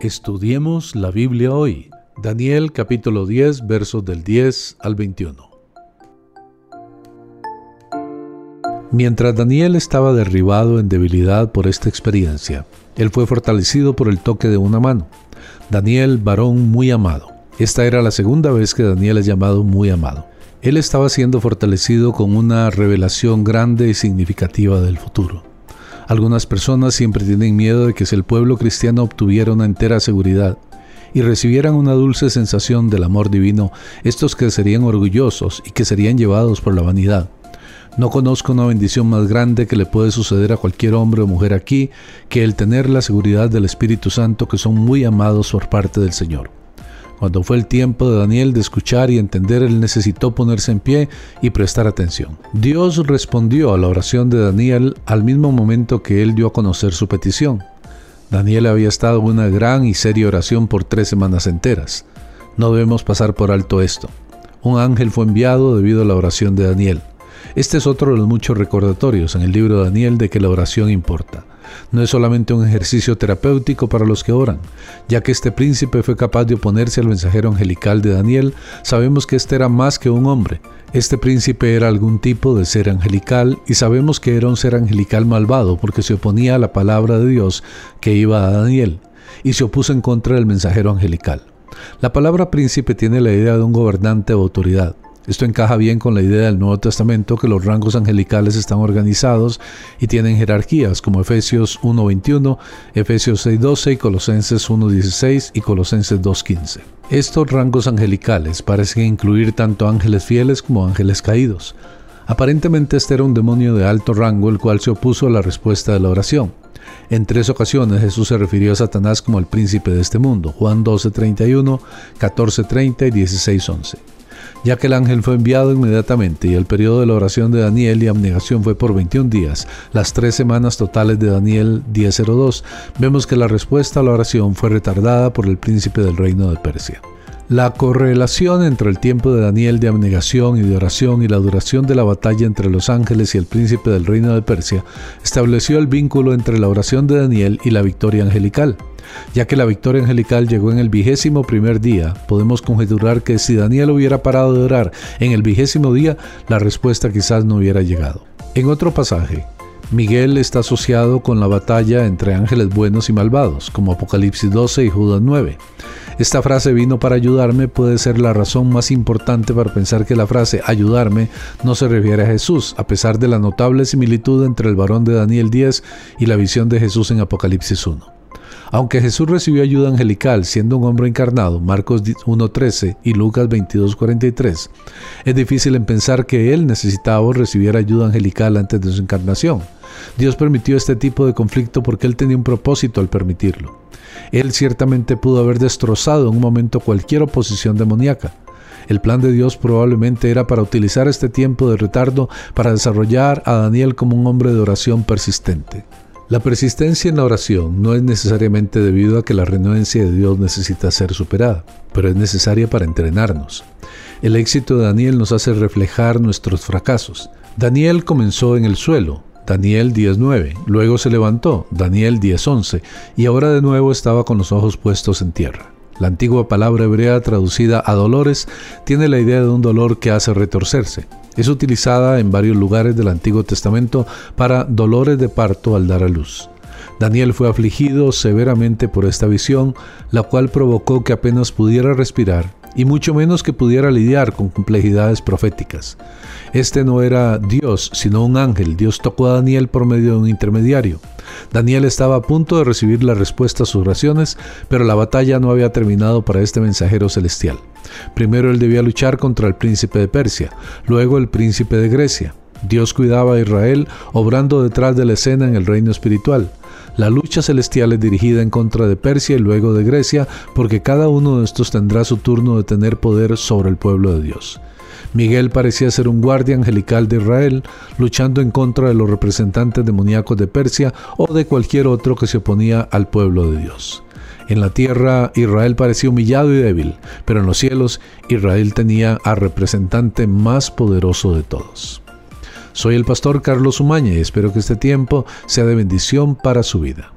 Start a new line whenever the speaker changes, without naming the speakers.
Estudiemos la Biblia hoy. Daniel capítulo 10 versos del 10 al 21. Mientras Daniel estaba derribado en debilidad por esta experiencia, él fue fortalecido por el toque de una mano. Daniel, varón muy amado. Esta era la segunda vez que Daniel es llamado muy amado. Él estaba siendo fortalecido con una revelación grande y significativa del futuro. Algunas personas siempre tienen miedo de que si el pueblo cristiano obtuviera una entera seguridad y recibieran una dulce sensación del amor divino, estos que serían orgullosos y que serían llevados por la vanidad. No conozco una bendición más grande que le puede suceder a cualquier hombre o mujer aquí que el tener la seguridad del Espíritu Santo que son muy amados por parte del Señor. Cuando fue el tiempo de Daniel de escuchar y entender, él necesitó ponerse en pie y prestar atención. Dios respondió a la oración de Daniel al mismo momento que él dio a conocer su petición. Daniel había estado en una gran y seria oración por tres semanas enteras. No debemos pasar por alto esto. Un ángel fue enviado debido a la oración de Daniel. Este es otro de los muchos recordatorios en el libro de Daniel de que la oración importa. No es solamente un ejercicio terapéutico para los que oran. Ya que este príncipe fue capaz de oponerse al mensajero angelical de Daniel, sabemos que este era más que un hombre. Este príncipe era algún tipo de ser angelical y sabemos que era un ser angelical malvado porque se oponía a la palabra de Dios que iba a Daniel y se opuso en contra del mensajero angelical. La palabra príncipe tiene la idea de un gobernante o autoridad. Esto encaja bien con la idea del Nuevo Testamento que los rangos angelicales están organizados y tienen jerarquías como Efesios 1.21, Efesios 6.12 y Colosenses 1.16 y Colosenses 2.15. Estos rangos angelicales parecen incluir tanto ángeles fieles como ángeles caídos. Aparentemente este era un demonio de alto rango el cual se opuso a la respuesta de la oración. En tres ocasiones Jesús se refirió a Satanás como el príncipe de este mundo, Juan 12:31, 14:30 y 16:11 ya que el ángel fue enviado inmediatamente y el periodo de la oración de Daniel y abnegación fue por 21 días, las tres semanas totales de Daniel 10.02, vemos que la respuesta a la oración fue retardada por el príncipe del reino de Persia. La correlación entre el tiempo de Daniel de abnegación y de oración y la duración de la batalla entre los ángeles y el príncipe del reino de Persia estableció el vínculo entre la oración de Daniel y la victoria angelical. Ya que la victoria angelical llegó en el vigésimo primer día, podemos conjeturar que si Daniel hubiera parado de orar en el vigésimo día, la respuesta quizás no hubiera llegado. En otro pasaje, Miguel está asociado con la batalla entre ángeles buenos y malvados, como Apocalipsis 12 y Judas 9. Esta frase vino para ayudarme puede ser la razón más importante para pensar que la frase ayudarme no se refiere a Jesús, a pesar de la notable similitud entre el varón de Daniel 10 y la visión de Jesús en Apocalipsis 1. Aunque Jesús recibió ayuda angelical siendo un hombre encarnado, Marcos 1.13 y Lucas 22.43, es difícil en pensar que él necesitaba o recibiera ayuda angelical antes de su encarnación. Dios permitió este tipo de conflicto porque Él tenía un propósito al permitirlo. Él ciertamente pudo haber destrozado en un momento cualquier oposición demoníaca. El plan de Dios probablemente era para utilizar este tiempo de retardo para desarrollar a Daniel como un hombre de oración persistente. La persistencia en la oración no es necesariamente debido a que la renuencia de Dios necesita ser superada, pero es necesaria para entrenarnos. El éxito de Daniel nos hace reflejar nuestros fracasos. Daniel comenzó en el suelo, Daniel 10.9, luego se levantó, Daniel 10.11, y ahora de nuevo estaba con los ojos puestos en tierra. La antigua palabra hebrea traducida a dolores tiene la idea de un dolor que hace retorcerse. Es utilizada en varios lugares del Antiguo Testamento para dolores de parto al dar a luz. Daniel fue afligido severamente por esta visión, la cual provocó que apenas pudiera respirar y mucho menos que pudiera lidiar con complejidades proféticas. Este no era Dios, sino un ángel. Dios tocó a Daniel por medio de un intermediario. Daniel estaba a punto de recibir la respuesta a sus oraciones, pero la batalla no había terminado para este mensajero celestial. Primero él debía luchar contra el príncipe de Persia, luego el príncipe de Grecia. Dios cuidaba a Israel, obrando detrás de la escena en el reino espiritual. La lucha celestial es dirigida en contra de Persia y luego de Grecia, porque cada uno de estos tendrá su turno de tener poder sobre el pueblo de Dios. Miguel parecía ser un guardia angelical de Israel, luchando en contra de los representantes demoníacos de Persia o de cualquier otro que se oponía al pueblo de Dios. En la tierra Israel parecía humillado y débil, pero en los cielos Israel tenía al representante más poderoso de todos. Soy el pastor Carlos Umaña y espero que este tiempo sea de bendición para su vida.